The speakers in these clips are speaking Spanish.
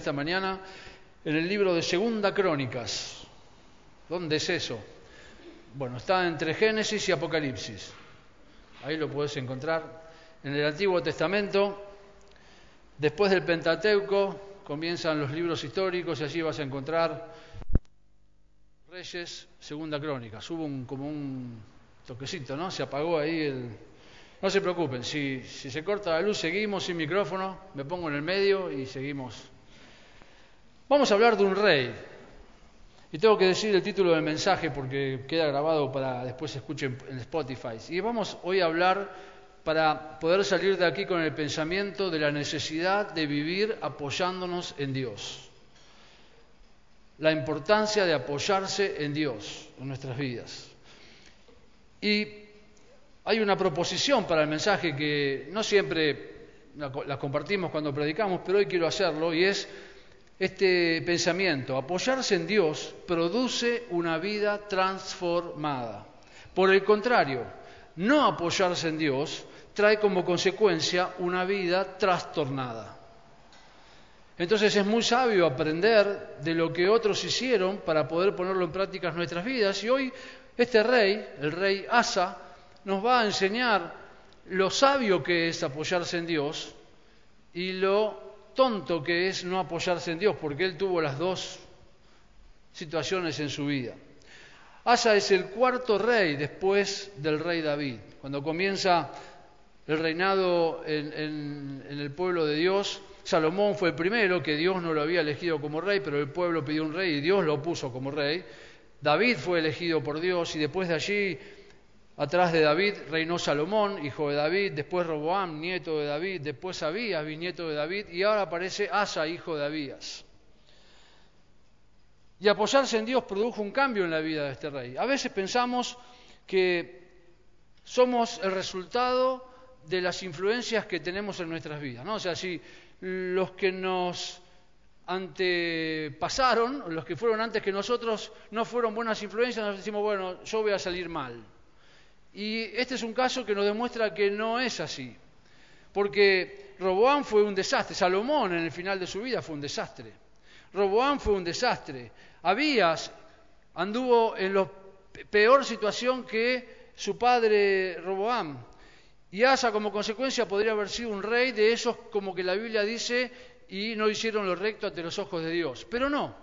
esta mañana en el libro de Segunda Crónicas. ¿Dónde es eso? Bueno, está entre Génesis y Apocalipsis. Ahí lo puedes encontrar. En el Antiguo Testamento, después del Pentateuco, comienzan los libros históricos y allí vas a encontrar Reyes, Segunda Crónica. Hubo un, como un toquecito, ¿no? Se apagó ahí el... No se preocupen, si se corta la luz seguimos sin micrófono, me pongo en el medio y seguimos. Vamos a hablar de un rey. Y tengo que decir el título del mensaje porque queda grabado para después se escuche en Spotify. Y vamos hoy a hablar para poder salir de aquí con el pensamiento de la necesidad de vivir apoyándonos en Dios. La importancia de apoyarse en Dios en nuestras vidas. Y hay una proposición para el mensaje que no siempre la compartimos cuando predicamos, pero hoy quiero hacerlo y es este pensamiento. Apoyarse en Dios produce una vida transformada. Por el contrario, no apoyarse en Dios trae como consecuencia una vida trastornada. Entonces es muy sabio aprender de lo que otros hicieron para poder ponerlo en práctica en nuestras vidas. Y hoy este rey, el rey Asa, nos va a enseñar lo sabio que es apoyarse en Dios y lo tonto que es no apoyarse en Dios, porque él tuvo las dos situaciones en su vida. Asa es el cuarto rey después del rey David. Cuando comienza el reinado en, el pueblo de Dios. Salomón fue el primero, que Dios no lo había elegido como rey, pero el pueblo pidió un rey y Dios lo puso como rey. David fue elegido por Dios y después de allí, atrás de David, reinó Salomón, hijo de David, después Roboam, nieto de David, después Abías, bisnieto de David, y ahora aparece Asa, hijo de Abías. Y apoyarse en Dios produjo un cambio en la vida de este rey. A veces pensamos que somos el resultado de las influencias que tenemos en nuestras vidas. ¿no? O sea, si los que nos antepasaron, los que fueron antes que nosotros, no fueron buenas influencias, nos decimos, bueno, yo voy a salir mal. Y este es un caso que nos demuestra que no es así. Porque Roboán fue un desastre, Salomón en el final de su vida fue un desastre. Roboán fue un desastre. Abías anduvo en la peor situación que su padre Roboán. Y Asa como consecuencia podría haber sido un rey de esos como que la Biblia dice y no hicieron lo recto ante los ojos de Dios. Pero no.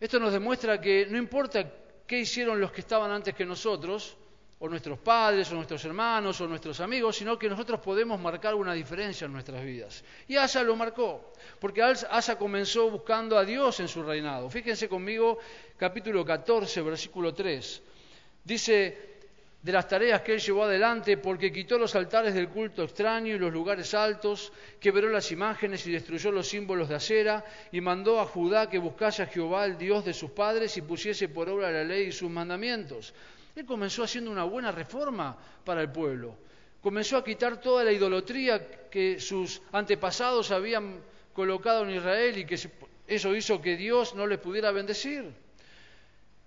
Esto nos demuestra que no importa qué hicieron los que estaban antes que nosotros, o nuestros padres, o nuestros hermanos, o nuestros amigos, sino que nosotros podemos marcar una diferencia en nuestras vidas. Y Asa lo marcó, porque Asa comenzó buscando a Dios en su reinado. Fíjense conmigo capítulo 14, versículo 3. Dice, de las tareas que él llevó adelante, porque quitó los altares del culto extraño y los lugares altos, quebró las imágenes y destruyó los símbolos de acera, y mandó a Judá que buscase a Jehová, el Dios de sus padres, y pusiese por obra la ley y sus mandamientos. Él comenzó haciendo una buena reforma para el pueblo. Comenzó a quitar toda la idolatría que sus antepasados habían colocado en Israel y que eso hizo que Dios no les pudiera bendecir.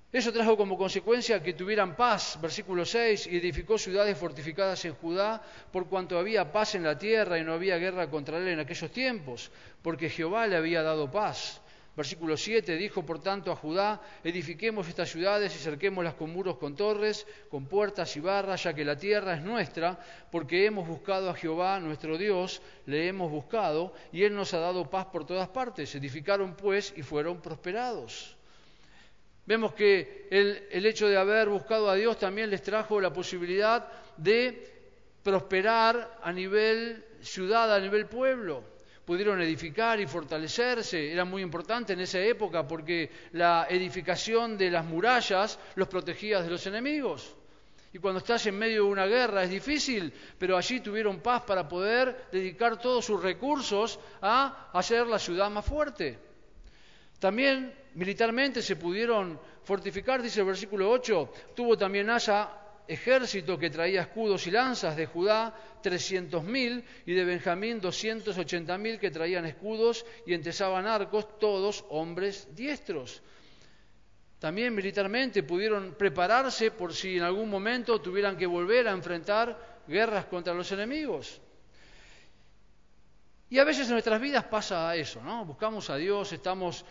Eso trajo como consecuencia que tuvieran paz, versículo 6, y edificó ciudades fortificadas en Judá, por cuanto había paz en la tierra y no había guerra contra él en aquellos tiempos, porque Jehová le había dado paz. Versículo 7, dijo por tanto a Judá, edifiquemos estas ciudades y cerquémoslas con muros con torres, con puertas y barras, ya que la tierra es nuestra, porque hemos buscado a Jehová nuestro Dios, le hemos buscado, y él nos ha dado paz por todas partes. Edificaron pues y fueron prosperados. Vemos que el, hecho de haber buscado a Dios también les trajo la posibilidad de prosperar a nivel ciudad, a nivel pueblo. Pudieron edificar y fortalecerse, era muy importante en esa época porque la edificación de las murallas los protegía de los enemigos. Y cuando estás en medio de una guerra es difícil, pero allí tuvieron paz para poder dedicar todos sus recursos a hacer la ciudad más fuerte. También militarmente se pudieron fortificar, dice el versículo 8, tuvo también Asa ejército que traía escudos y lanzas de Judá, trescientos mil, y de Benjamín doscientos ochenta mil que traían escudos y entesaban arcos, todos hombres diestros. También militarmente pudieron prepararse por si en algún momento tuvieran que volver a enfrentar guerras contra los enemigos. Y a veces en nuestras vidas pasa eso, ¿no? Buscamos a Dios, estamos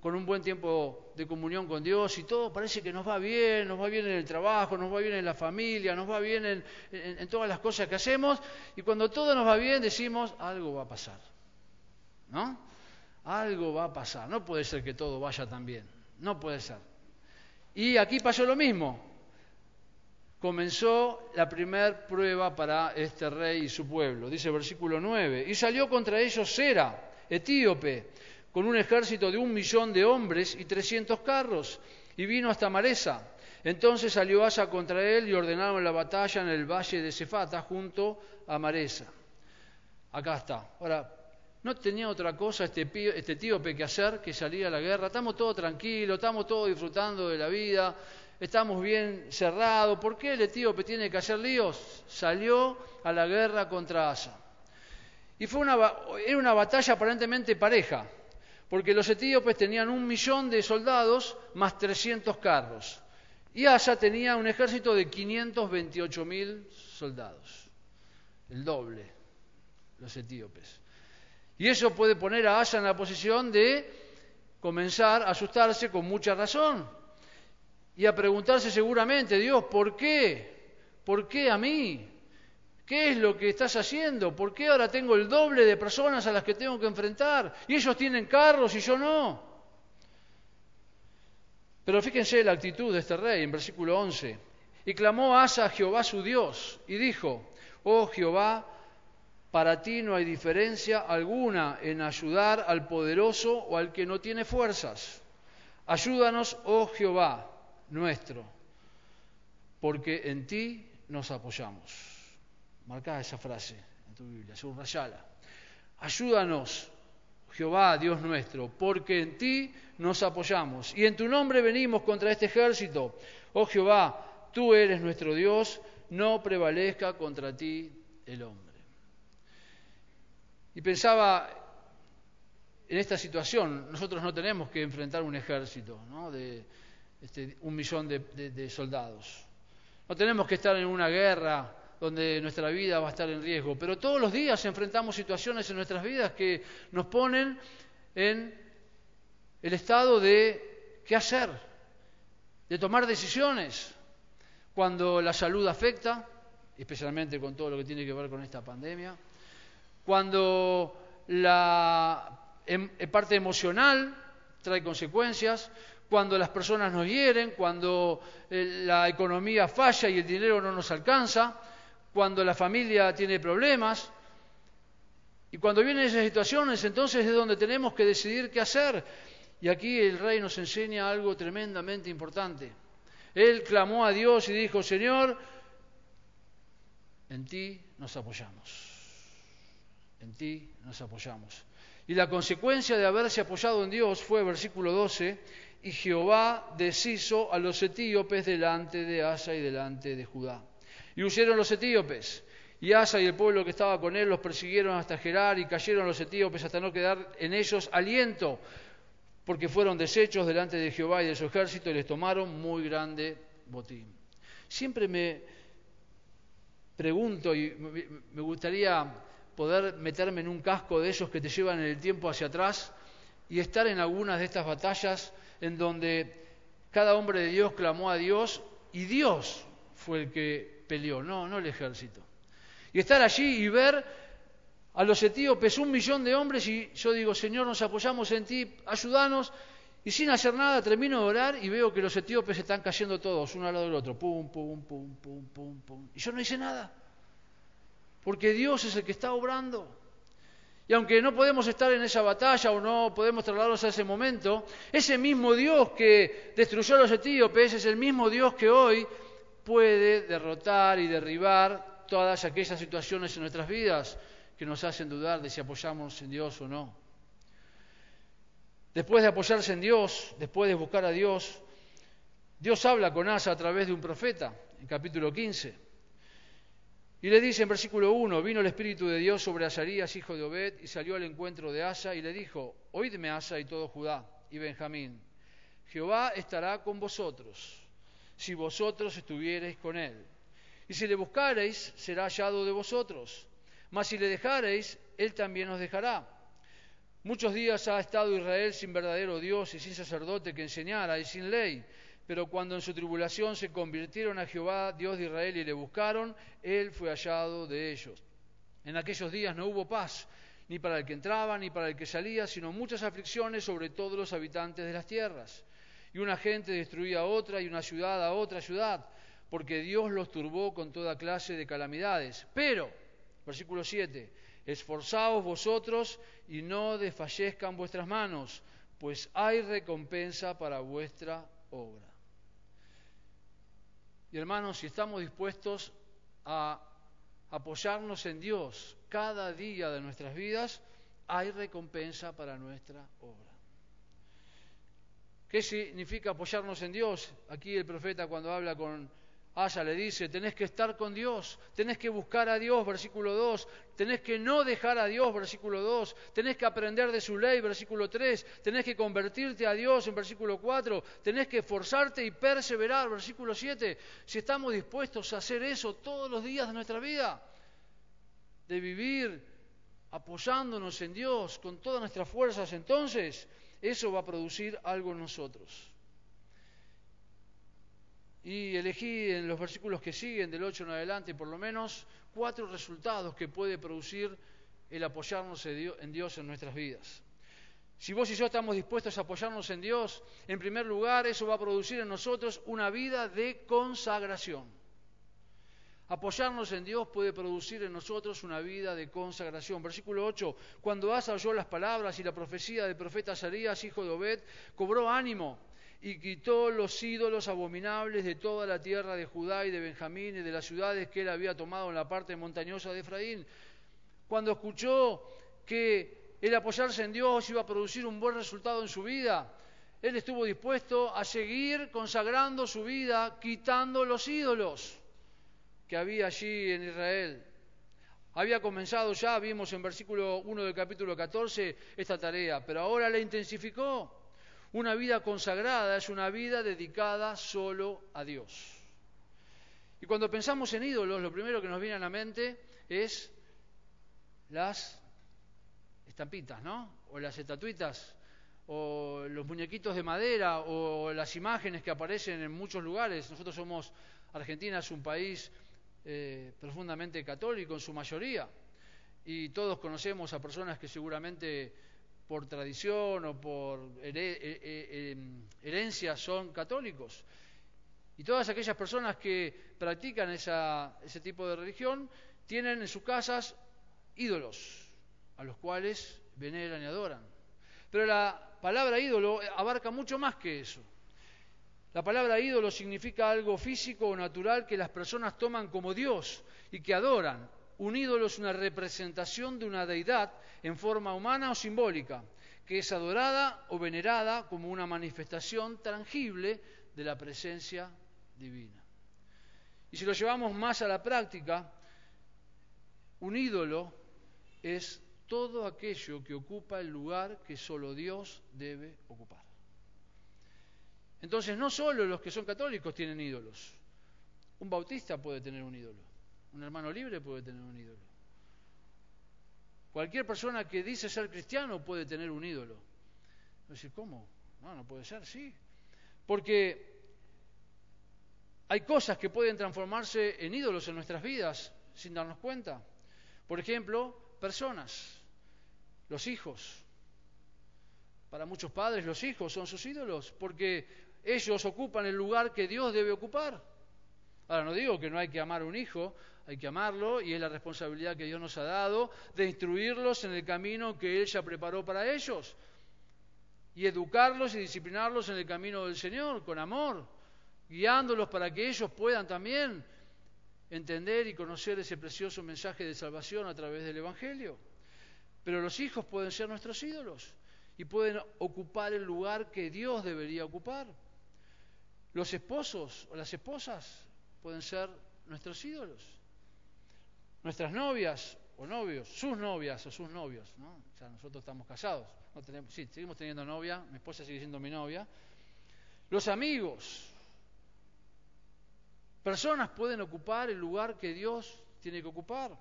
con un buen tiempo de comunión con Dios y todo parece que nos va bien, nos va bien en el trabajo, nos va bien en la familia, nos va bien en, todas las cosas que hacemos y cuando todo nos va bien decimos algo va a pasar, ¿no? Algo va a pasar, no puede ser que todo vaya tan bien, no puede ser. Y aquí pasó lo mismo, comenzó la primer prueba para este rey y su pueblo, dice el versículo 9, y salió contra ellos Sera, etíope, con un ejército de un millón de hombres y trescientos carros, y vino hasta Maresa. Entonces salió Asa contra él y ordenaron la batalla en el valle de Cefata junto a Maresa. Acá está. Ahora, no tenía otra cosa este, este etíope que hacer que salir a la guerra. Estamos todos tranquilos, estamos todos disfrutando de la vida, estamos bien cerrados. ¿Por qué el etíope tiene que hacer líos? Salió a la guerra contra Asa. Y fue una, era una batalla aparentemente pareja porque los etíopes tenían un millón de soldados más 300 carros. Y Asa tenía un ejército de 528 mil soldados, el doble, los etíopes. Y eso puede poner a Asa en la posición de comenzar a asustarse con mucha razón y a preguntarse seguramente, Dios, ¿por qué? ¿Por qué a mí? ¿Qué es lo que estás haciendo? ¿Por qué ahora tengo el doble de personas a las que tengo que enfrentar? Y ellos tienen carros y yo no. Pero fíjense la actitud de este rey en versículo 11. Y clamó Asa a Jehová su Dios y dijo, oh Jehová, para ti no hay diferencia alguna en ayudar al poderoso o al que no tiene fuerzas. Ayúdanos, oh Jehová nuestro, porque en ti nos apoyamos. Marcá esa frase en tu Biblia, subrayala. Ayúdanos, Jehová, Dios nuestro, porque en ti nos apoyamos y en tu nombre venimos contra este ejército. Oh Jehová, tú eres nuestro Dios, no prevalezca contra ti el hombre. Y pensaba en esta situación, nosotros no tenemos que enfrentar un ejército ¿no? de este, un millón de soldados. No tenemos que estar en una guerra donde nuestra vida va a estar en riesgo. Pero todos los días enfrentamos situaciones en nuestras vidas que nos ponen en el estado de qué hacer, de tomar decisiones. Cuando la salud afecta, especialmente con todo lo que tiene que ver con esta pandemia, cuando la em, parte emocional trae consecuencias, cuando las personas nos hieren, cuando eh, la economía falla y el dinero no nos alcanza, cuando la familia tiene problemas. Y cuando vienen esas situaciones, entonces es donde tenemos que decidir qué hacer. Y aquí el rey nos enseña algo tremendamente importante. Él clamó a Dios y dijo, Señor, en ti nos apoyamos. En ti nos apoyamos. Y la consecuencia de haberse apoyado en Dios fue, versículo 12, y Jehová deshizo a los etíopes delante de Asa y delante de Judá. Y huyeron los etíopes. Y Asa y el pueblo que estaba con él los persiguieron hasta Gerar y cayeron los etíopes hasta no quedar en ellos aliento, porque fueron deshechos delante de Jehová y de su ejército y les tomaron muy grande botín. Siempre me pregunto y me gustaría poder meterme en un casco de esos que te llevan en el tiempo hacia atrás y estar en algunas de estas batallas en donde cada hombre de Dios clamó a Dios y Dios fue el que peleó, no, no el ejército. Y estar allí y ver a los etíopes, un millón de hombres, y yo digo, Señor, nos apoyamos en ti, ayúdanos, y sin hacer nada termino de orar y veo que los etíopes están cayendo todos, uno al lado del otro, pum, pum, pum, pum, pum, pum. Y yo no hice nada, porque Dios es el que está obrando. Y aunque no podemos estar en esa batalla o no podemos trasladarnos a ese momento, ese mismo Dios que destruyó a los etíopes es el mismo Dios que hoy puede derrotar y derribar todas aquellas situaciones en nuestras vidas que nos hacen dudar de si apoyamos en Dios o no. Después de apoyarse en Dios, después de buscar a Dios, Dios habla con Asa a través de un profeta, en capítulo 15. Y le dice en versículo 1, vino el Espíritu de Dios sobre Asarías, hijo de Obed, y salió al encuentro de Asa y le dijo, oídme Asa y todo Judá y Benjamín, Jehová estará con vosotros si vosotros estuviereis con él. Y si le buscareis, será hallado de vosotros. Mas si le dejareis, Él también os dejará. Muchos días ha estado Israel sin verdadero Dios y sin sacerdote que enseñara y sin ley. Pero cuando en su tribulación se convirtieron a Jehová, Dios de Israel, y le buscaron, Él fue hallado de ellos. En aquellos días no hubo paz, ni para el que entraba, ni para el que salía, sino muchas aflicciones sobre todos los habitantes de las tierras. Y una gente destruía a otra y una ciudad a otra ciudad, porque Dios los turbó con toda clase de calamidades. Pero, versículo 7, esforzaos vosotros y no desfallezcan vuestras manos, pues hay recompensa para vuestra obra. Y hermanos, si estamos dispuestos a apoyarnos en Dios cada día de nuestras vidas, hay recompensa para nuestra obra. ¿Qué significa apoyarnos en Dios? Aquí el profeta cuando habla con Asa le dice, tenés que estar con Dios, tenés que buscar a Dios, versículo 2, tenés que no dejar a Dios, versículo 2, tenés que aprender de su ley, versículo 3, tenés que convertirte a Dios, en versículo 4, tenés que esforzarte y perseverar, versículo 7. Si estamos dispuestos a hacer eso todos los días de nuestra vida, de vivir apoyándonos en Dios con todas nuestras fuerzas, entonces eso va a producir algo en nosotros. Y elegí en los versículos que siguen, del 8 en adelante, por lo menos cuatro resultados que puede producir el apoyarnos en Dios en nuestras vidas. Si vos y yo estamos dispuestos a apoyarnos en Dios, en primer lugar, eso va a producir en nosotros una vida de consagración. Apoyarnos en Dios puede producir en nosotros una vida de consagración. Versículo 8, cuando Asa oyó las palabras y la profecía del profeta Sarías, hijo de Obed, cobró ánimo y quitó los ídolos abominables de toda la tierra de Judá y de Benjamín y de las ciudades que él había tomado en la parte montañosa de Efraín. Cuando escuchó que el apoyarse en Dios iba a producir un buen resultado en su vida, él estuvo dispuesto a seguir consagrando su vida, quitando los ídolos que había allí en Israel. Había comenzado ya, vimos en versículo 1 del capítulo 14, esta tarea, pero ahora la intensificó. Una vida consagrada es una vida dedicada solo a Dios. Y cuando pensamos en ídolos, lo primero que nos viene a la mente es las estampitas, ¿no? O las estatuitas, o los muñequitos de madera, o las imágenes que aparecen en muchos lugares. Nosotros somos, Argentina es un país eh, profundamente católico en su mayoría, y todos conocemos a personas que seguramente por tradición o por eh, eh, em, herencia son católicos. Y todas aquellas personas que practican ese tipo de religión tienen en sus casas ídolos a los cuales veneran y adoran. Pero la palabra ídolo abarca mucho más que eso. La palabra ídolo significa algo físico o natural que las personas toman como Dios y que adoran. Un ídolo es una representación de una deidad en forma humana o simbólica, que es adorada o venerada como una manifestación tangible de la presencia divina. Y si lo llevamos más a la práctica, un ídolo es todo aquello que ocupa el lugar que solo Dios debe ocupar. Entonces, no solo los que son católicos tienen ídolos. Un bautista puede tener un ídolo. Un hermano libre puede tener un ídolo. Cualquier persona que dice ser cristiano puede tener un ídolo. Decir, ¿cómo? No, no puede ser, sí. Porque hay cosas que pueden transformarse en ídolos en nuestras vidas sin darnos cuenta. Por ejemplo, personas, los hijos. Para muchos padres los hijos son sus ídolos porque ellos ocupan el lugar que Dios debe ocupar. Ahora, no digo que no hay que amar a un hijo, hay que amarlo y es la responsabilidad que Dios nos ha dado de instruirlos en el camino que Él ya preparó para ellos y educarlos y disciplinarlos en el camino del Señor con amor, guiándolos para que ellos puedan también entender y conocer ese precioso mensaje de salvación a través del Evangelio. Pero los hijos pueden ser nuestros ídolos y pueden ocupar el lugar que Dios debería ocupar. Los esposos o las esposas pueden ser nuestros ídolos. Nuestras novias o novios, sus novias o sus novios, ¿no? Ya nosotros estamos casados, no tenemos, sí, seguimos teniendo novia, mi esposa sigue siendo mi novia. Los amigos, personas pueden ocupar el lugar que Dios tiene que ocupar.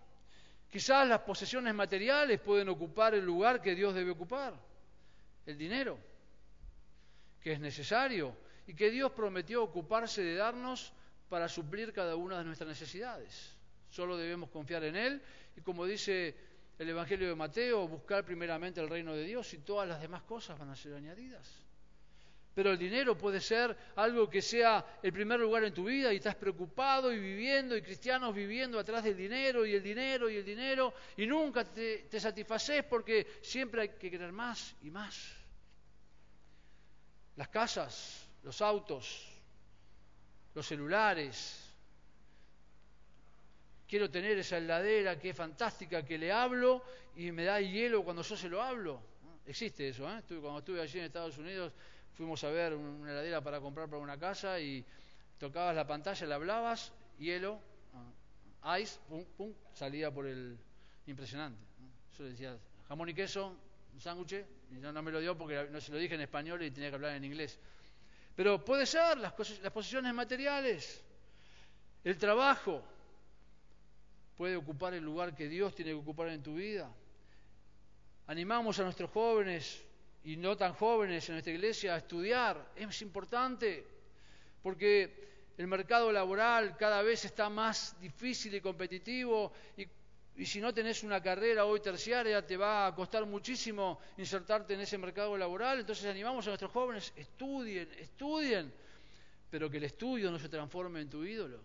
Quizás las posesiones materiales pueden ocupar el lugar que Dios debe ocupar, el dinero, que es necesario y que Dios prometió ocuparse de darnos para suplir cada una de nuestras necesidades. Solo debemos confiar en Él y como dice el Evangelio de Mateo, buscar primeramente el reino de Dios y todas las demás cosas van a ser añadidas. Pero el dinero puede ser algo que sea el primer lugar en tu vida y estás preocupado y viviendo y cristianos viviendo atrás del dinero y el dinero y el dinero y nunca te, te satisfaces porque siempre hay que querer más y más. Las casas, los autos, los celulares. Quiero tener esa heladera que es fantástica, que le hablo y me da hielo cuando yo se lo hablo. Existe eso, ¿eh? cuando estuve allí en Estados Unidos fuimos a ver una heladera para comprar para una casa y tocabas la pantalla, le hablabas, hielo, ah, ice, pum, pum, salía por el... Impresionante. Yo le decía, jamón y queso, un sándwich, y no, no, me lo dio porque no se lo dije en español y tenía que hablar en inglés. Pero puede ser las, cosas, las posiciones materiales, el trabajo, puede ocupar el lugar que Dios tiene que ocupar en tu vida. Animamos a nuestros jóvenes y no tan jóvenes en nuestra iglesia a estudiar. Es importante porque el mercado laboral cada vez está más difícil y competitivo y, y, si no tenés una carrera hoy terciaria te va a costar muchísimo insertarte en ese mercado laboral. Entonces animamos a nuestros jóvenes, estudien, estudien, pero que el estudio no se transforme en tu ídolo.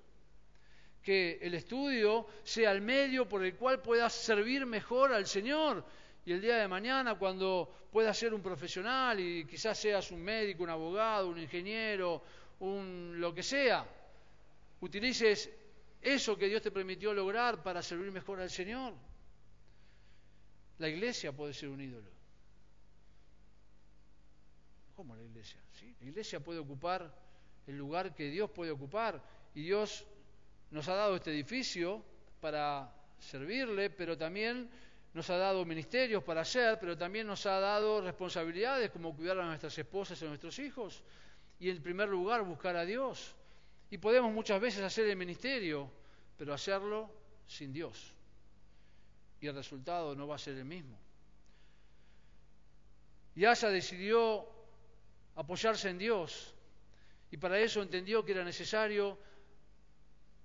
Que el estudio sea el medio por el cual puedas servir mejor al Señor y el día de mañana cuando puedas ser un profesional y quizás seas un médico, un abogado, un ingeniero, un lo que sea, utilices eso que Dios te permitió lograr para servir mejor al Señor. La iglesia puede ser un ídolo. ¿Cómo la iglesia? ¿Sí? La iglesia puede ocupar el lugar que Dios puede ocupar y Dios nos ha dado este edificio para servirle, pero también nos ha dado ministerios para hacer, pero también nos ha dado responsabilidades como cuidar a nuestras esposas y a nuestros hijos. Y en primer lugar buscar a Dios. Y podemos muchas veces hacer el ministerio, pero hacerlo sin Dios. Y el resultado no va a ser el mismo. Y Asa decidió apoyarse en Dios y para eso entendió que era necesario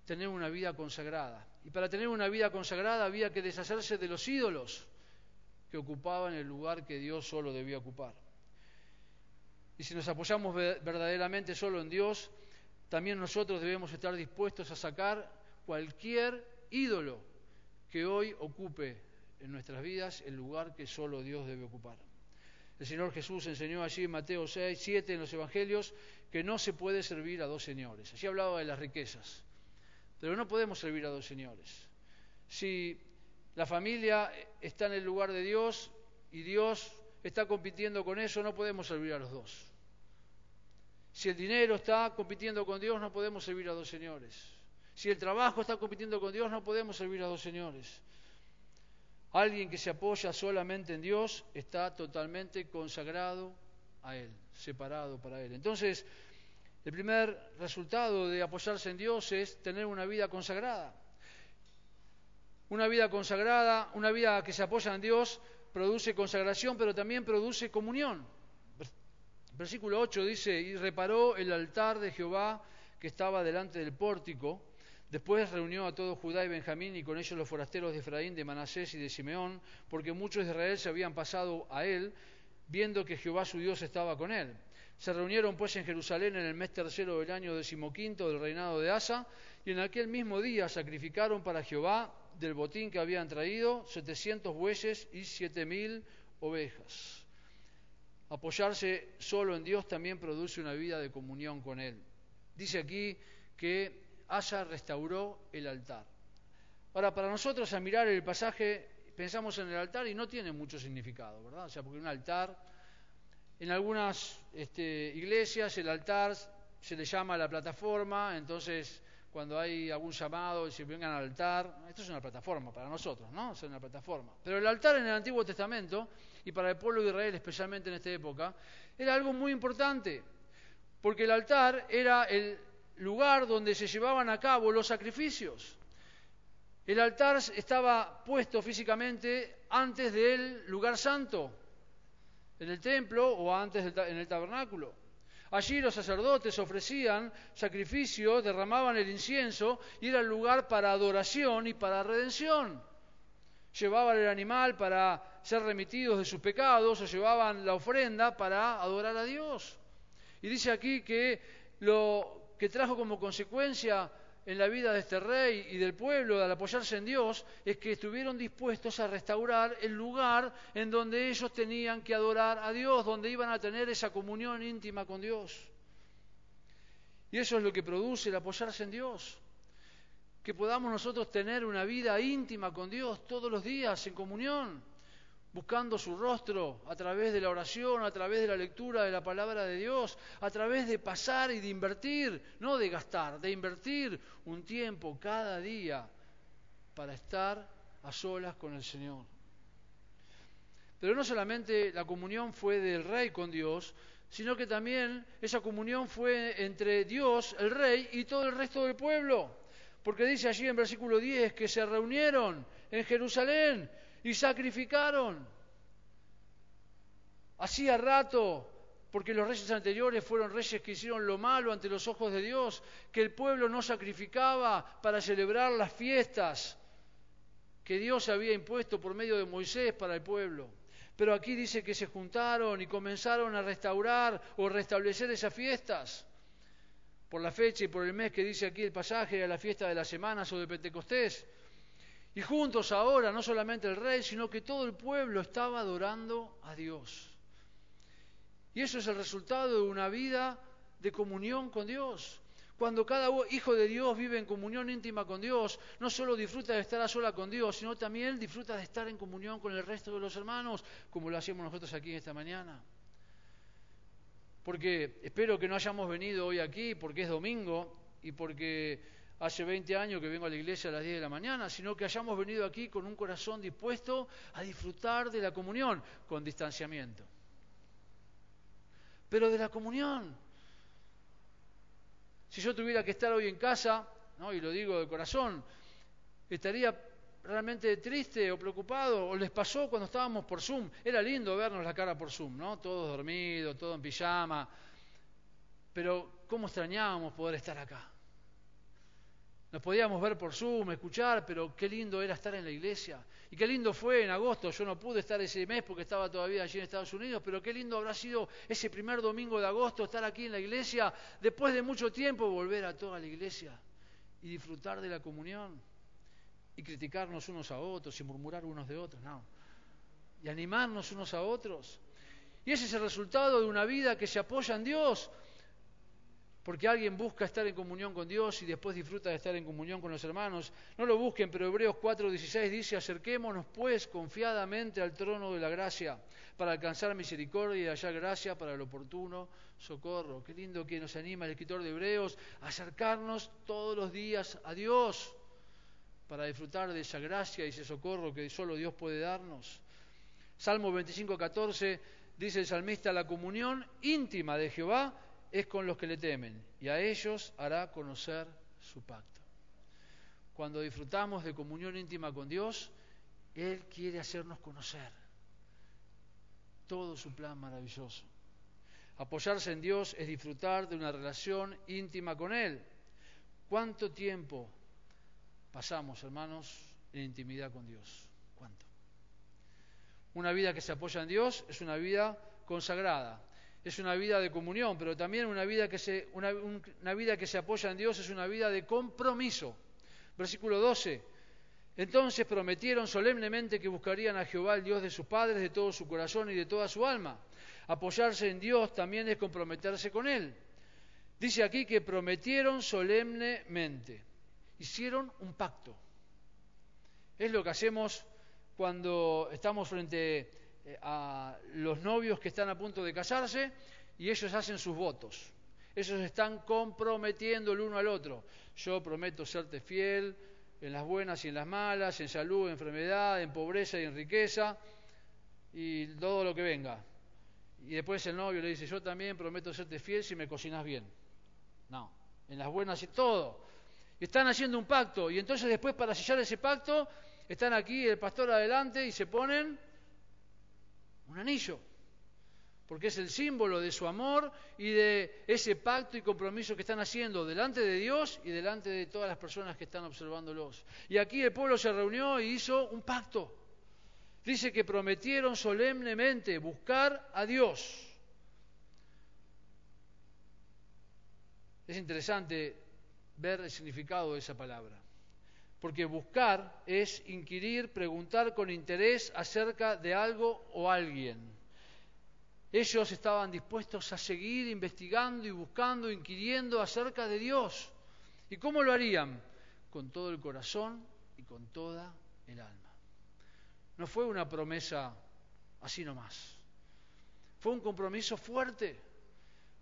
tener una vida consagrada. Y para tener una vida consagrada había que deshacerse de los ídolos que ocupaban el lugar que Dios solo debía ocupar. Y si nos apoyamos verdaderamente solo en Dios, también nosotros debemos estar dispuestos a sacar cualquier ídolo que hoy ocupe en nuestras vidas el lugar que solo Dios debe ocupar. El Señor Jesús enseñó allí en Mateo 6, 7 en los Evangelios que no se puede servir a dos señores. Allí hablaba de las riquezas. Pero no podemos servir a dos señores. Si la familia está en el lugar de Dios y Dios está compitiendo con eso, no podemos servir a los dos. Si el dinero está compitiendo con Dios, no podemos servir a dos señores. Si el trabajo está compitiendo con Dios, no podemos servir a dos señores. Alguien que se apoya solamente en Dios está totalmente consagrado a Él, separado para Él. Entonces, el primer resultado de apoyarse en Dios es tener una vida consagrada. Una vida consagrada, una vida que se apoya en Dios, produce consagración, pero también produce comunión. Versículo 8 dice, y reparó el altar de Jehová que estaba delante del pórtico. Después reunió a todo Judá y Benjamín y con ellos los forasteros de Efraín, de Manasés y de Simeón, porque muchos de Israel se habían pasado a él, viendo que Jehová su Dios estaba con él. Se reunieron pues en Jerusalén en el mes tercero del año decimoquinto del reinado de Asa, y en aquel mismo día sacrificaron para Jehová del botín que habían traído setecientos bueyes y siete mil ovejas. Apoyarse solo en Dios también produce una vida de comunión con Él. Dice aquí que Asa restauró el altar. Ahora, para nosotros al mirar el pasaje pensamos en el altar y no tiene mucho significado, ¿verdad? O sea, porque un altar en algunas este, iglesias el altar se le llama la plataforma, entonces cuando hay algún llamado y se vengan al altar, esto es una plataforma para nosotros, ¿no? Es una plataforma. Pero el altar en el Antiguo Testamento, y para el pueblo de Israel especialmente en esta época, era algo muy importante, porque el altar era el lugar donde se llevaban a cabo los sacrificios. El altar estaba puesto físicamente antes del lugar santo, en el templo o antes en el tabernáculo. Allí los sacerdotes ofrecían sacrificios, derramaban el incienso y era el lugar para adoración y para redención. Llevaban el animal para ser remitidos de sus pecados o llevaban la ofrenda para adorar a Dios. Y dice aquí que lo que trajo como consecuencia en la vida de este rey y del pueblo al apoyarse en Dios es que estuvieron dispuestos a restaurar el lugar en donde ellos tenían que adorar a Dios, donde iban a tener esa comunión íntima con Dios. Y eso es lo que produce el apoyarse en Dios. Que podamos nosotros tener una vida íntima con Dios todos los días en comunión buscando su rostro a través de la oración, a través de la lectura de la palabra de Dios, a través de pasar y de invertir, no de gastar, de invertir un tiempo cada día para estar a solas con el Señor. Pero no solamente la comunión fue del rey con Dios, sino que también esa comunión fue entre Dios, el rey, y todo el resto del pueblo. Porque dice allí en versículo 10 que se reunieron en Jerusalén y sacrificaron. Hacía rato, porque los reyes anteriores fueron reyes que hicieron lo malo ante los ojos de Dios, que el pueblo no sacrificaba para celebrar las fiestas que Dios había impuesto por medio de Moisés para el pueblo. Pero aquí dice que se juntaron y comenzaron a restaurar o restablecer esas fiestas. Por la fecha y por el mes que dice aquí el pasaje, a la fiesta de las semanas o de Pentecostés. Y juntos ahora, no solamente el rey, sino que todo el pueblo estaba adorando a Dios. Y eso es el resultado de una vida de comunión con Dios. Cuando cada hijo de Dios vive en comunión íntima con Dios, no solo disfruta de estar a sola con Dios, sino también disfruta de estar en comunión con el resto de los hermanos, como lo hacemos nosotros aquí esta mañana. Porque espero que no hayamos venido hoy aquí porque es domingo y porque hace 20 años que vengo a la iglesia a las 10 de la mañana, sino que hayamos venido aquí con un corazón dispuesto a disfrutar de la comunión con distanciamiento. Pero de la comunión. Si yo tuviera que estar hoy en casa, ¿no? y lo digo de corazón, estaría realmente triste o preocupado, o les pasó cuando estábamos por Zoom. Era lindo vernos la cara por Zoom, ¿no? Todos dormidos, todos en pijama. Pero ¿cómo extrañábamos poder estar acá? Nos podíamos ver por Zoom, escuchar, pero qué lindo era estar en la iglesia. Y qué lindo fue en agosto. Yo no pude estar ese mes porque estaba todavía allí en Estados Unidos, pero qué lindo habrá sido ese primer domingo de agosto estar aquí en la iglesia, después de mucho tiempo volver a toda la iglesia y disfrutar de la comunión y criticarnos unos a otros y murmurar unos de otros, no. Y animarnos unos a otros. Y ese es el resultado de una vida que se apoya en Dios, porque alguien busca estar en comunión con Dios y después disfruta de estar en comunión con los hermanos. No lo busquen, pero Hebreos 4:16 dice, acerquémonos pues confiadamente al trono de la gracia para alcanzar misericordia y hallar gracia para el oportuno socorro. Qué lindo que nos anima el escritor de Hebreos a acercarnos todos los días a Dios para disfrutar de esa gracia y ese socorro que solo Dios puede darnos. Salmo 25:14 dice el salmista, la comunión íntima de Jehová es con los que le temen, y a ellos hará conocer su pacto. Cuando disfrutamos de comunión íntima con Dios, Él quiere hacernos conocer todo su plan maravilloso. Apoyarse en Dios es disfrutar de una relación íntima con Él. ¿Cuánto tiempo pasamos, hermanos, en intimidad con Dios? ¿Cuánto? Una vida que se apoya en Dios es una vida consagrada es una vida de comunión, pero también una vida que se, apoya en Dios es una vida de compromiso. Versículo 12. Entonces prometieron solemnemente que buscarían a Jehová, el Dios de sus padres, de todo su corazón y de toda su alma. Apoyarse en Dios también es comprometerse con Él. Dice aquí que prometieron solemnemente, hicieron un pacto. Es lo que hacemos cuando estamos frente a los novios que están a punto de casarse y ellos hacen sus votos. Ellos están comprometiendo el uno al otro. Yo prometo serte fiel en las buenas y en las malas, en salud, en enfermedad, en pobreza y en riqueza, y todo lo que venga. Y después el novio le dice, yo también prometo serte fiel si me cocinas bien. No, en las buenas y todo. Están haciendo un pacto y entonces después para sellar ese pacto están aquí el pastor adelante y se ponen un anillo, porque es el símbolo de su amor y de ese pacto y compromiso que están haciendo delante de Dios y delante de todas las personas que están observándolos. Y aquí el pueblo se reunió y hizo un pacto. Dice que prometieron solemnemente buscar a Dios. Es interesante ver el significado de esa palabra. Porque buscar es inquirir, preguntar con interés acerca de algo o alguien. Ellos estaban dispuestos a seguir investigando y buscando, inquiriendo acerca de Dios. ¿Y cómo lo harían? Con todo el corazón y con toda el alma. No fue una promesa así nomás. Fue un compromiso fuerte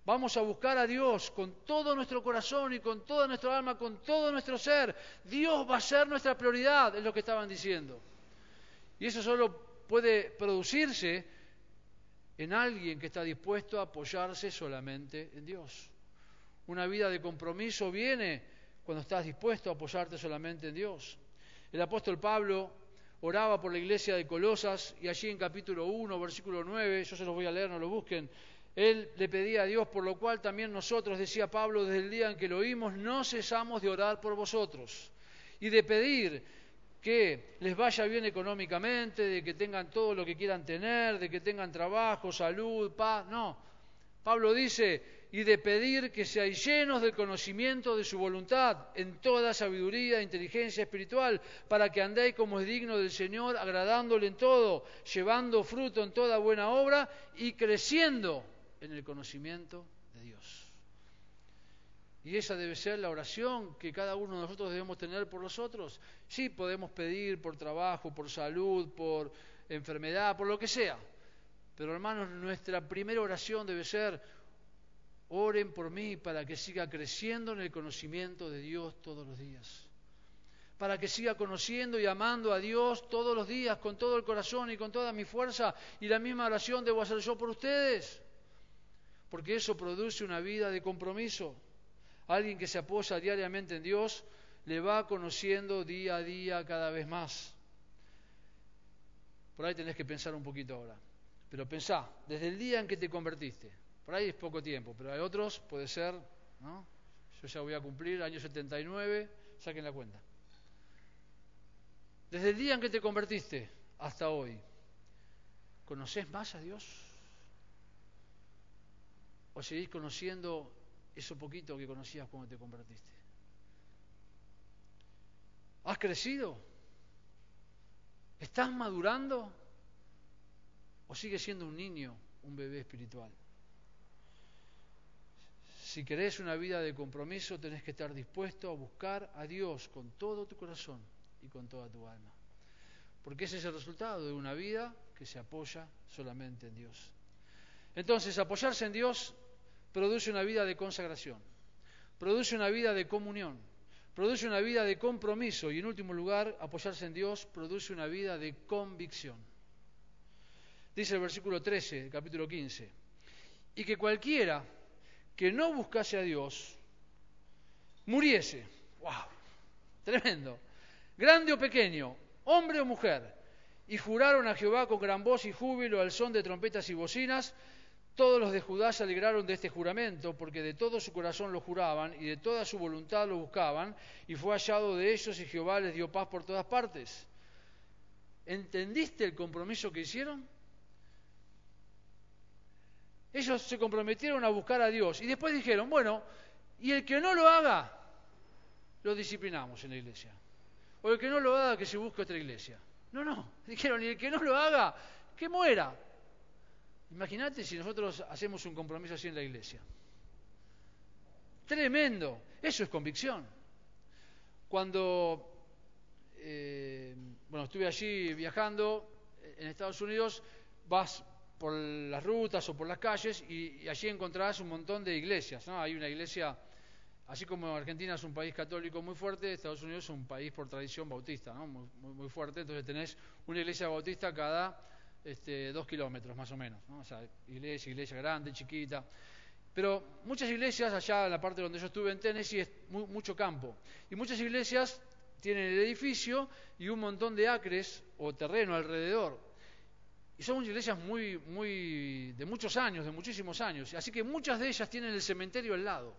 Vamos a buscar a Dios con todo nuestro corazón y con toda nuestra alma, con todo nuestro ser. Dios va a ser nuestra prioridad, es lo que estaban diciendo. Y eso solo puede producirse en alguien que está dispuesto a apoyarse solamente en Dios. Una vida de compromiso viene cuando estás dispuesto a apoyarte solamente en Dios. El apóstol Pablo oraba por la iglesia de Colosas y allí en capítulo 1, versículo 9, yo se los voy a leer, no lo busquen, él le pedía a Dios, por lo cual también nosotros, decía Pablo, desde el día en que lo oímos, no cesamos de orar por vosotros y de pedir que les vaya bien económicamente, de que tengan todo lo que quieran tener, de que tengan trabajo, salud, paz. No. Pablo dice, y de pedir que seáis llenos del conocimiento de su voluntad en toda sabiduría e inteligencia espiritual, para que andéis como es digno del Señor, agradándole en todo, llevando fruto en toda buena obra y creciendo en el conocimiento de Dios. Y esa debe ser la oración que cada uno de nosotros debemos tener por los otros. Sí, podemos pedir por trabajo, por salud, por enfermedad, por lo que sea. Pero hermanos, nuestra primera oración debe ser, oren por mí para que siga creciendo en el conocimiento de Dios todos los días. Para que siga conociendo y amando a Dios todos los días, con todo el corazón y con toda mi fuerza. Y la misma oración debo hacer yo por ustedes porque eso produce una vida de compromiso. Alguien que se apoya diariamente en Dios le va conociendo día a día cada vez más. Por ahí tenés que pensar un poquito ahora. Pero pensá, desde el día en que te convertiste, por ahí es poco tiempo, pero hay otros, puede ser, ¿no? Yo ya voy a cumplir, año 79, saquen la cuenta. Desde el día en que te convertiste hasta hoy, ¿conoces más a Dios? ¿O seguís conociendo eso poquito que conocías cuando te convertiste? ¿Has crecido? ¿Estás madurando? ¿O sigues siendo un niño, un bebé espiritual? Si querés una vida de compromiso, tenés que estar dispuesto a buscar a Dios con todo tu corazón y con toda tu alma. Porque ese es el resultado de una vida que se apoya solamente en Dios. Entonces, apoyarse en Dios produce una vida de consagración, produce una vida de comunión, produce una vida de compromiso y en último lugar, apoyarse en Dios produce una vida de convicción. Dice el versículo 13 capítulo 15, y que cualquiera que no buscase a Dios muriese. ¡Wow! Tremendo. Grande o pequeño, hombre o mujer. Y juraron a Jehová con gran voz y júbilo al son de trompetas y bocinas, todos los de Judá se alegraron de este juramento, porque de todo su corazón lo juraban y de toda su voluntad lo buscaban, y fue hallado de ellos y Jehová les dio paz por todas partes. ¿Entendiste el compromiso que hicieron? Ellos se comprometieron a buscar a Dios y después dijeron, bueno, y el que no lo haga, lo disciplinamos en la iglesia. O el que no lo haga, que se busque otra iglesia. No, no, dijeron, y el que no lo haga, que muera. Imagínate si nosotros hacemos un compromiso así en la iglesia. Tremendo. Eso es convicción. Cuando, eh, bueno, estuve allí viajando en Estados Unidos, vas por las rutas o por las calles y, allí encontrarás un montón de iglesias. ¿no? Hay una iglesia, así como Argentina es un país católico muy fuerte, Estados Unidos es un país por tradición bautista, ¿no? muy, muy fuerte. Entonces tenés una iglesia bautista cada este, dos kilómetros más o menos, ¿no? o sea, iglesia, iglesia grande, chiquita. Pero muchas iglesias, allá en la parte donde yo estuve en Tennessee, es mucho campo. Y muchas iglesias tienen el edificio y un montón de acres o terreno alrededor. Y son iglesias muy, muy, de muchos años, de muchísimos años. Así que muchas de ellas tienen el cementerio al lado.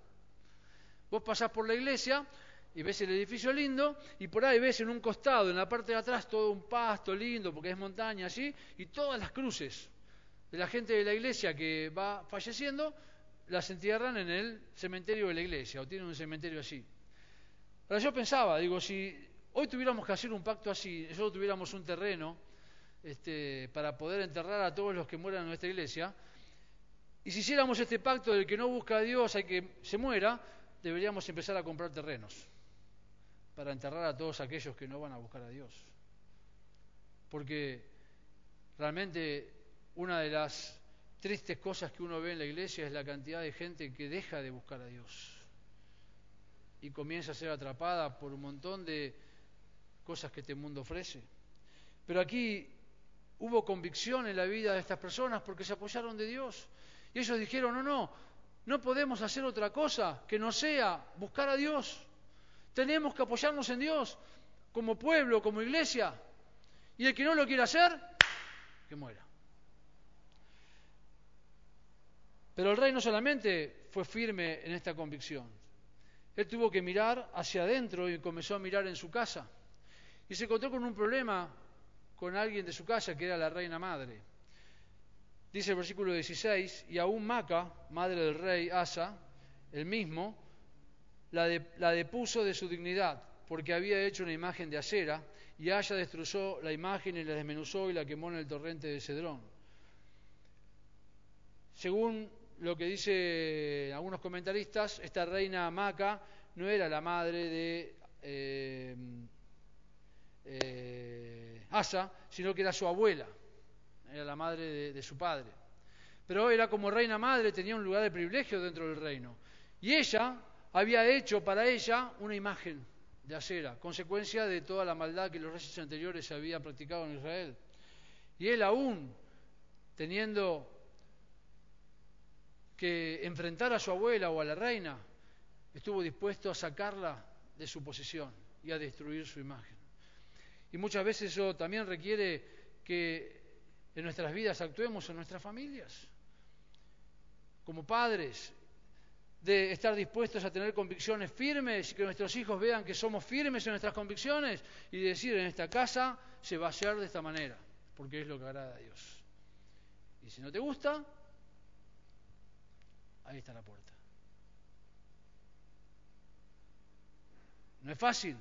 Vos pasás por la iglesia y ves el edificio lindo y por ahí ves en un costado, en la parte de atrás, todo un pasto lindo porque es montaña allí y todas las cruces de la gente de la iglesia que va falleciendo las entierran en el cementerio de la iglesia o tienen un cementerio así. Pero yo pensaba, digo, si hoy tuviéramos que hacer un pacto así, nosotros tuviéramos un terreno este, para poder enterrar a todos los que mueran en nuestra iglesia, y si hiciéramos este pacto del que no busca a Dios, hay que se muera, deberíamos empezar a comprar terrenos para enterrar a todos aquellos que no van a buscar a Dios. Porque realmente una de las tristes cosas que uno ve en la iglesia es la cantidad de gente que deja de buscar a Dios y comienza a ser atrapada por un montón de cosas que este mundo ofrece. Pero aquí hubo convicción en la vida de estas personas porque se apoyaron de Dios. Y ellos dijeron, no, no, no podemos hacer otra cosa que no sea buscar a Dios. Tenemos que apoyarnos en Dios como pueblo, como iglesia. Y el que no lo quiera hacer, que muera. Pero el rey no solamente fue firme en esta convicción, él tuvo que mirar hacia adentro y comenzó a mirar en su casa. Y se encontró con un problema con alguien de su casa, que era la reina madre. Dice el versículo 16, y aún Maca, madre del rey Asa, el mismo, la, depuso de su dignidad, porque había hecho una imagen de acera, y Asa destrozó la imagen y la desmenuzó y la quemó en el torrente de Cedrón. Según lo que dicen algunos comentaristas, esta reina Maca no era la madre de eh, eh, Asa, sino que era su abuela, era la madre de, de su padre. Pero era como reina madre, tenía un lugar de privilegio dentro del reino. Y ella había hecho para ella una imagen de acera, consecuencia de toda la maldad que los reyes anteriores habían practicado en Israel. Y él aún, teniendo que enfrentar a su abuela o a la reina, estuvo dispuesto a sacarla de su posición y a destruir su imagen. Y muchas veces eso también requiere que en nuestras vidas actuemos en nuestras familias, como padres, de estar dispuestos a tener convicciones firmes y que nuestros hijos vean que somos firmes en nuestras convicciones y decir en esta casa se va a hacer de esta manera, porque es lo que agrada a Dios. Y si no te gusta, ahí está la puerta. No es fácil,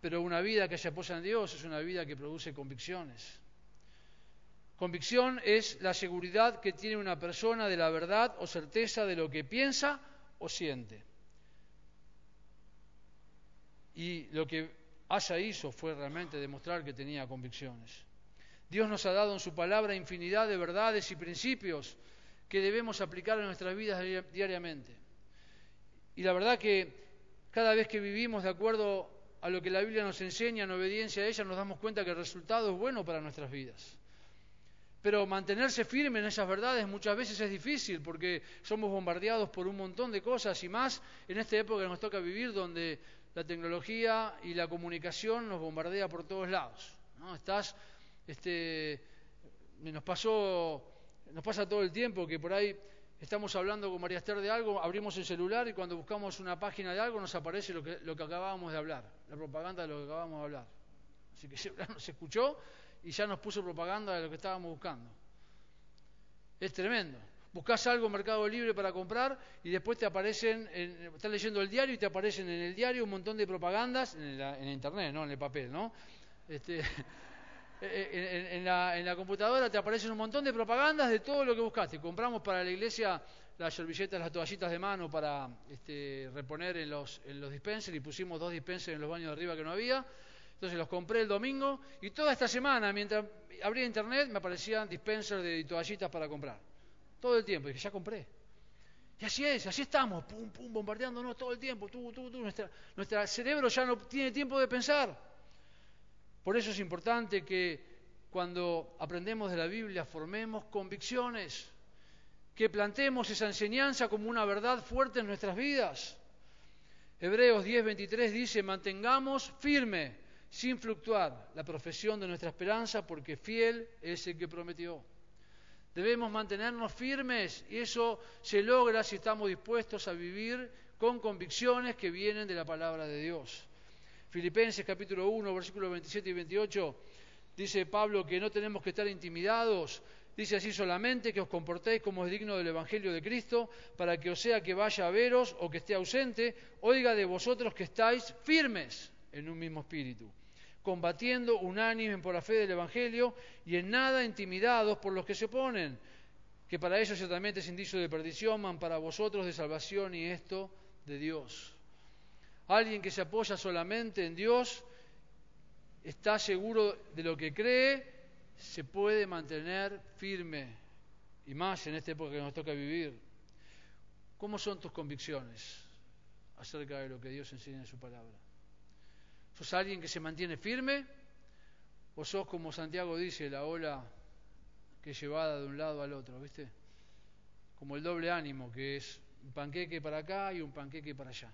pero una vida que se apoya en Dios es una vida que produce convicciones. Convicción es la seguridad que tiene una persona de la verdad o certeza de lo que piensa o siente. Y lo que Asa hizo fue realmente demostrar que tenía convicciones. Dios nos ha dado en su palabra infinidad de verdades y principios que debemos aplicar en nuestras vidas diariamente. Y la verdad que cada vez que vivimos de acuerdo a lo que la Biblia nos enseña en obediencia a ella, nos damos cuenta que el resultado es bueno para nuestras vidas. Pero mantenerse firme en esas verdades muchas veces es difícil porque somos bombardeados por un montón de cosas y más en esta época que nos toca vivir donde la tecnología y la comunicación nos bombardea por todos lados. ¿no? Estás, este, nos pasó nos pasa todo el tiempo que por ahí estamos hablando con María Esther de algo, abrimos el celular y cuando buscamos una página de algo nos aparece lo que, lo que acabábamos de hablar, la propaganda de lo que acabábamos de hablar. Así que se escuchó y ya nos puso propaganda de lo que estábamos buscando. Es tremendo. Buscas algo en Mercado Libre para comprar y después te aparecen, en, estás leyendo el diario y te aparecen en el diario un montón de propagandas, en, en internet, no en el papel, ¿no? Este, en, la, computadora te aparecen un montón de propagandas de todo lo que buscaste. Compramos para la iglesia las servilletas, las toallitas de mano para este, reponer en los, en los dispensers y pusimos dos dispensers en los baños de arriba que no había. Entonces los compré el domingo y toda esta semana, mientras abría internet, me aparecían dispensers de toallitas para comprar. Todo el tiempo. Y dije, ya compré. Y así es, así estamos, pum, pum, bombardeándonos todo el tiempo. Nuestro cerebro ya no tiene tiempo de pensar. Por eso es importante que cuando aprendemos de la Biblia formemos convicciones que plantemos esa enseñanza como una verdad fuerte en nuestras vidas. Hebreos 10:23 dice, mantengamos firme, sin fluctuar, la profesión de nuestra esperanza, porque fiel es el que prometió. Debemos mantenernos firmes y eso se logra si estamos dispuestos a vivir con convicciones que vienen de la palabra de Dios. Filipenses capítulo 1, versículos 27 y 28, dice Pablo que no tenemos que estar intimidados, dice así solamente que os comportéis como es digno del Evangelio de Cristo, para que o sea que vaya a veros o que esté ausente, oiga de vosotros que estáis firmes en un mismo espíritu combatiendo unánime por la fe del Evangelio y en nada intimidados por los que se oponen, que para ellos ciertamente es indicio de perdición, man para vosotros de salvación y esto de Dios. Alguien que se apoya solamente en Dios está seguro de lo que cree, se puede mantener firme, y más en esta época que nos toca vivir. ¿Cómo son tus convicciones acerca de lo que Dios enseña en su palabra? ¿Sos alguien que se mantiene firme? ¿O sos, como Santiago dice, la ola que es llevada de un lado al otro, ¿viste? Como el doble ánimo, que es un panqueque para acá y un panqueque para allá.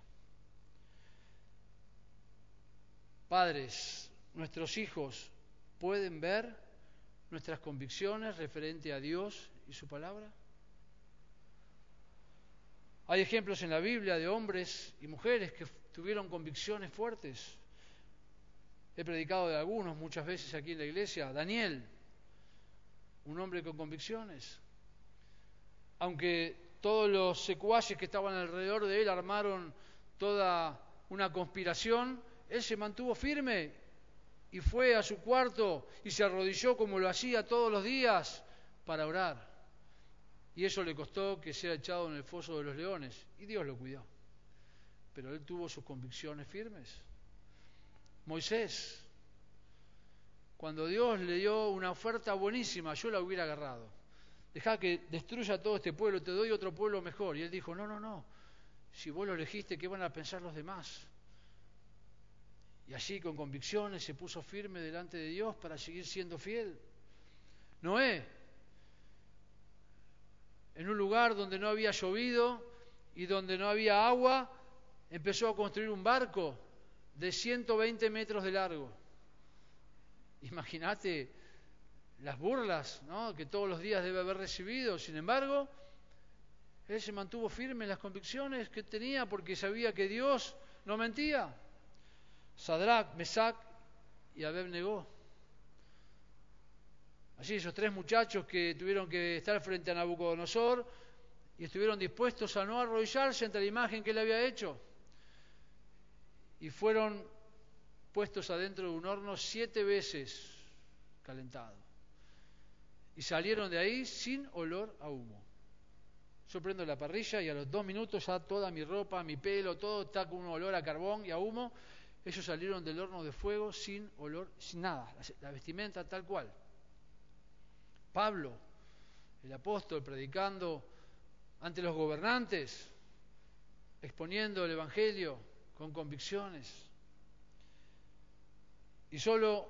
Padres, nuestros hijos pueden ver nuestras convicciones referente a Dios y su palabra. Hay ejemplos en la Biblia de hombres y mujeres que tuvieron convicciones fuertes He predicado de algunos muchas veces aquí en la iglesia. Daniel, un hombre con convicciones. Aunque todos los secuaces que estaban alrededor de él armaron toda una conspiración, él se mantuvo firme y fue a su cuarto y se arrodilló como lo hacía todos los días para orar. Y eso le costó que sea echado en el foso de los leones. Y Dios lo cuidó. Pero él tuvo sus convicciones firmes. Moisés, cuando Dios le dio una oferta buenísima, yo la hubiera agarrado. Deja que destruya todo este pueblo, te doy otro pueblo mejor. Y él dijo, no, no, no, si vos lo elegiste, ¿qué van a pensar los demás? Y allí con convicciones se puso firme delante de Dios para seguir siendo fiel. Noé, en un lugar donde no había llovido y donde no había agua, empezó a construir un barco de 120 metros de largo. Imagínate las burlas ¿no? que todos los días debe haber recibido. Sin embargo, él se mantuvo firme en las convicciones que tenía porque sabía que Dios no mentía. Sadrach, Mesach y Abed negó. Esos tres muchachos que tuvieron que estar frente a Nabucodonosor y estuvieron dispuestos a no arrodillarse ante la imagen que él había hecho y fueron puestos adentro de un horno siete veces calentado. Y salieron de ahí sin olor a humo. Yo prendo la parrilla y a los dos minutos ya toda mi ropa, mi pelo, todo está con un olor a carbón y a humo. Ellos salieron del horno de fuego sin olor, sin nada, la vestimenta tal cual. Pablo, el apóstol, predicando ante los gobernantes, exponiendo el Evangelio, con convicciones. Y solo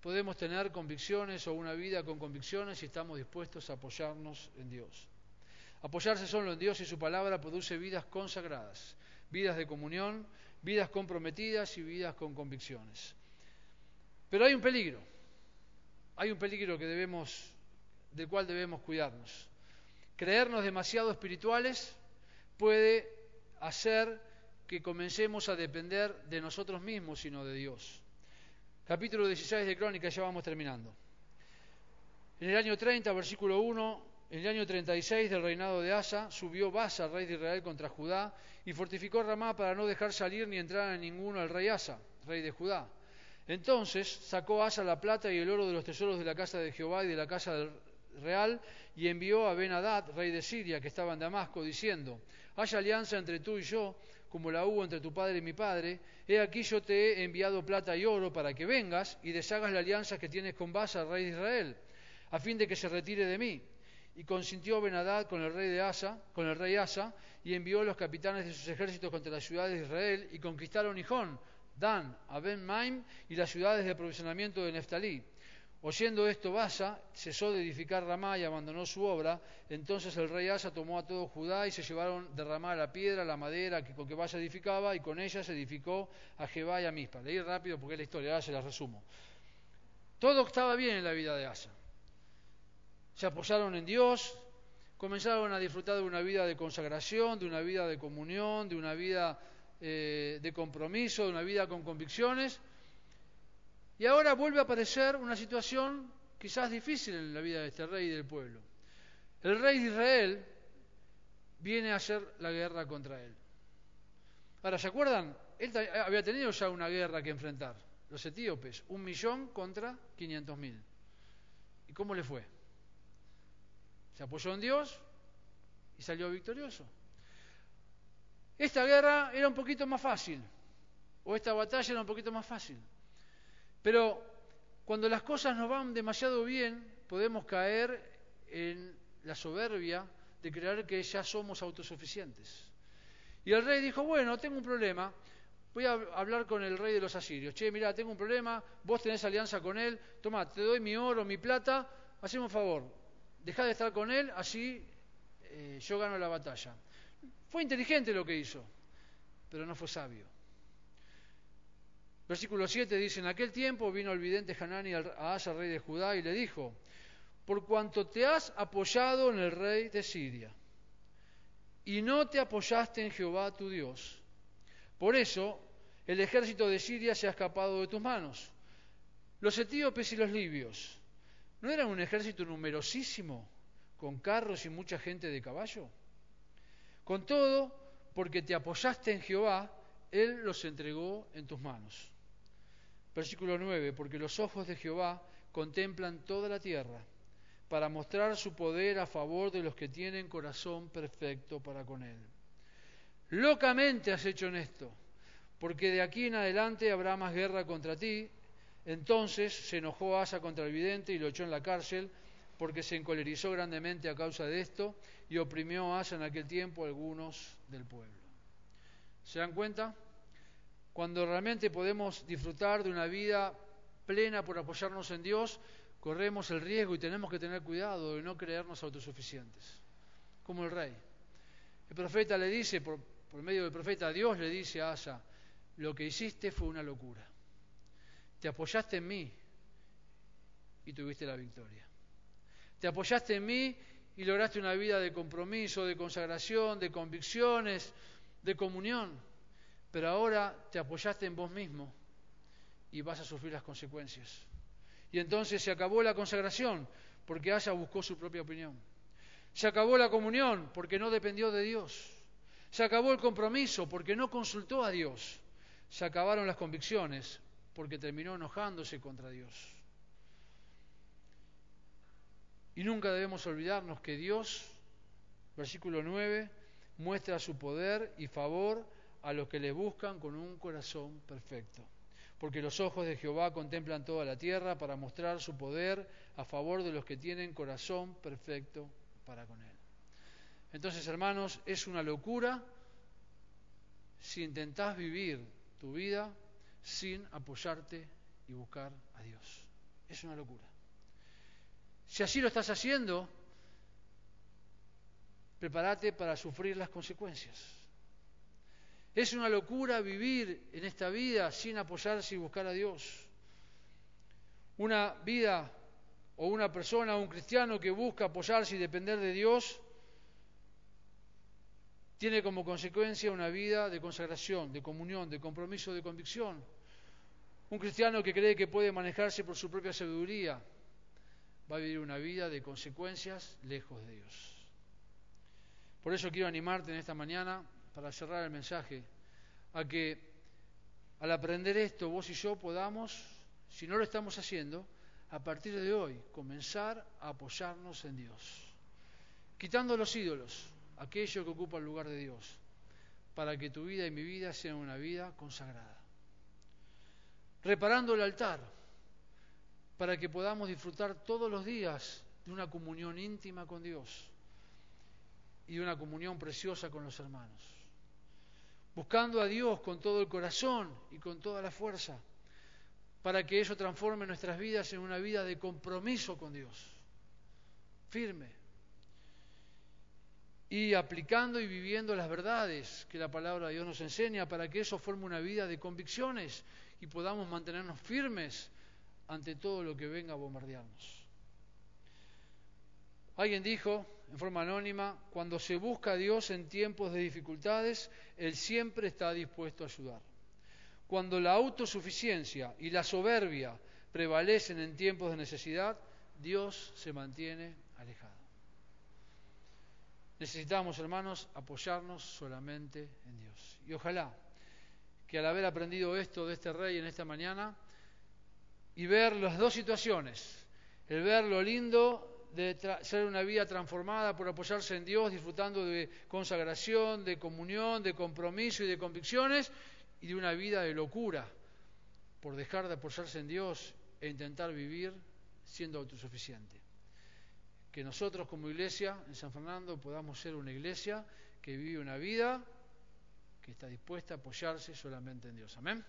podemos tener convicciones o una vida con convicciones si estamos dispuestos a apoyarnos en Dios. Apoyarse solo en Dios y su palabra produce vidas consagradas, vidas de comunión, vidas comprometidas y vidas con convicciones. Pero hay un peligro, hay un peligro que debemos, del cual debemos cuidarnos. Creernos demasiado espirituales puede hacer que comencemos a depender de nosotros mismos, sino de Dios. Capítulo 16 de Crónica, ya vamos terminando. En el año 30, versículo 1, en el año 36 del reinado de Asa, subió Basa, rey de Israel, contra Judá, y fortificó Ramá para no dejar salir ni entrar a ninguno al rey Asa, rey de Judá. Entonces sacó Asa la plata y el oro de los tesoros de la casa de Jehová y de la casa real y envió a ben rey de Siria, que estaba en Damasco, diciendo, haya alianza entre tú y yo, como la hubo entre tu padre y mi padre, he aquí yo te he enviado plata y oro para que vengas y deshagas la alianza que tienes con Basa, rey de Israel, a fin de que se retire de mí. Y consintió ben con el rey de Asa, con el rey Asa, y envió los capitanes de sus ejércitos contra las ciudades de Israel, y conquistaron Hijón, Dan, Aben Maim y las ciudades de aprovisionamiento de Neftalí Oyendo esto, Basa cesó de edificar Ramá y abandonó su obra. Entonces el rey Asa tomó a todo Judá y se llevaron de Ramá la piedra, la madera que, con que Basa edificaba, y con ella se edificó a Jebá y a Mispa. Leí rápido porque es la historia, ahora se la resumo. Todo estaba bien en la vida de Asa. Se apoyaron en Dios, comenzaron a disfrutar de una vida de consagración, de una vida de comunión, de una vida eh, de compromiso, de una vida con convicciones y ahora vuelve a aparecer una situación quizás difícil en la vida de este rey y del pueblo. El rey de Israel viene a hacer la guerra contra él. Ahora, ¿se acuerdan? Él había tenido ya una guerra que enfrentar. Los etíopes, un millón contra quinientos mil. ¿Y cómo le fue? Se apoyó en Dios y salió victorioso. Esta guerra era un poquito más fácil, o esta batalla era un poquito más fácil. Pero cuando las cosas nos van demasiado bien, podemos caer en la soberbia de creer que ya somos autosuficientes. Y el rey dijo, bueno, tengo un problema, voy a hablar con el rey de los asirios. Che, mira, tengo un problema, vos tenés alianza con él, toma, te doy mi oro, mi plata, hacemos un favor, dejá de estar con él, así eh, yo gano la batalla. Fue inteligente lo que hizo, pero no fue sabio. Versículo 7 dice, en aquel tiempo vino el vidente Hanani a Asa, rey de Judá, y le dijo, por cuanto te has apoyado en el rey de Siria, y no te apoyaste en Jehová tu Dios, por eso el ejército de Siria se ha escapado de tus manos. Los etíopes y los libios, ¿no eran un ejército numerosísimo, con carros y mucha gente de caballo? Con todo, porque te apoyaste en Jehová, Él los entregó en tus manos. Versículo 9, porque los ojos de Jehová contemplan toda la tierra para mostrar su poder a favor de los que tienen corazón perfecto para con él. Locamente has hecho en esto, porque de aquí en adelante habrá más guerra contra ti. Entonces se enojó Asa contra el vidente y lo echó en la cárcel, porque se encolerizó grandemente a causa de esto y oprimió a Asa en aquel tiempo a algunos del pueblo. ¿Se dan cuenta? Cuando realmente podemos disfrutar de una vida plena por apoyarnos en Dios, corremos el riesgo y tenemos que tener cuidado de no creernos autosuficientes, como el rey. El profeta le dice, por, medio del profeta, Dios le dice a Asa, lo que hiciste fue una locura. Te apoyaste en mí y tuviste la victoria. Te apoyaste en mí y lograste una vida de compromiso, de consagración, de convicciones, de comunión pero ahora te apoyaste en vos mismo y vas a sufrir las consecuencias. Y entonces se acabó la consagración porque Asa buscó su propia opinión. Se acabó la comunión porque no dependió de Dios. Se acabó el compromiso porque no consultó a Dios. Se acabaron las convicciones porque terminó enojándose contra Dios. Y nunca debemos olvidarnos que Dios, versículo 9, muestra su poder y favor a los que le buscan con un corazón perfecto. Porque los ojos de Jehová contemplan toda la tierra para mostrar su poder a favor de los que tienen corazón perfecto para con Él. Entonces, hermanos, es una locura si intentás vivir tu vida sin apoyarte y buscar a Dios. Es una locura. Si así lo estás haciendo, prepárate para sufrir las consecuencias. Es una locura vivir en esta vida sin apoyarse y buscar a Dios. Una vida o una persona un cristiano que busca apoyarse y depender de Dios tiene como consecuencia una vida de consagración, de comunión, de compromiso, de convicción. Un cristiano que cree que puede manejarse por su propia sabiduría va a vivir una vida de consecuencias lejos de Dios. Por eso quiero animarte en esta mañana para cerrar el mensaje, a que al aprender esto vos y yo podamos, si no lo estamos haciendo, a partir de hoy comenzar a apoyarnos en Dios, quitando los ídolos, aquello que ocupa el lugar de Dios, para que tu vida y mi vida sean una vida consagrada. Reparando el altar, para que podamos disfrutar todos los días de una comunión íntima con Dios y de una comunión preciosa con los hermanos buscando a Dios con todo el corazón y con toda la fuerza, para que eso transforme nuestras vidas en una vida de compromiso con Dios, firme, y aplicando y viviendo las verdades que la palabra de Dios nos enseña, para que eso forme una vida de convicciones y podamos mantenernos firmes ante todo lo que venga a bombardearnos. Alguien dijo, en forma anónima, cuando se busca a Dios en tiempos de dificultades, Él siempre está dispuesto a ayudar. Cuando la autosuficiencia y la soberbia prevalecen en tiempos de necesidad, Dios se mantiene alejado. Necesitamos, hermanos, apoyarnos solamente en Dios. Y ojalá que al haber aprendido esto de este rey en esta mañana y ver las dos situaciones, el ver lo lindo de ser una vida transformada por apoyarse en Dios, disfrutando de consagración, de comunión, de compromiso y de convicciones, y de una vida de locura por dejar de apoyarse en Dios e intentar vivir siendo autosuficiente. Que nosotros como iglesia en San Fernando podamos ser una iglesia que vive una vida que está dispuesta a apoyarse solamente en Dios. Amén.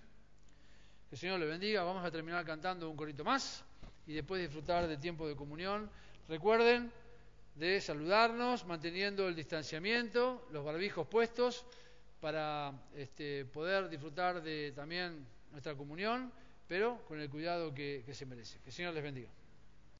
Que el Señor le bendiga. Vamos a terminar cantando un corito más y después disfrutar del tiempo de comunión. Recuerden de saludarnos manteniendo el distanciamiento, los barbijos puestos para este, poder disfrutar de también nuestra comunión, pero con el cuidado que, que se merece. Que el Señor les bendiga.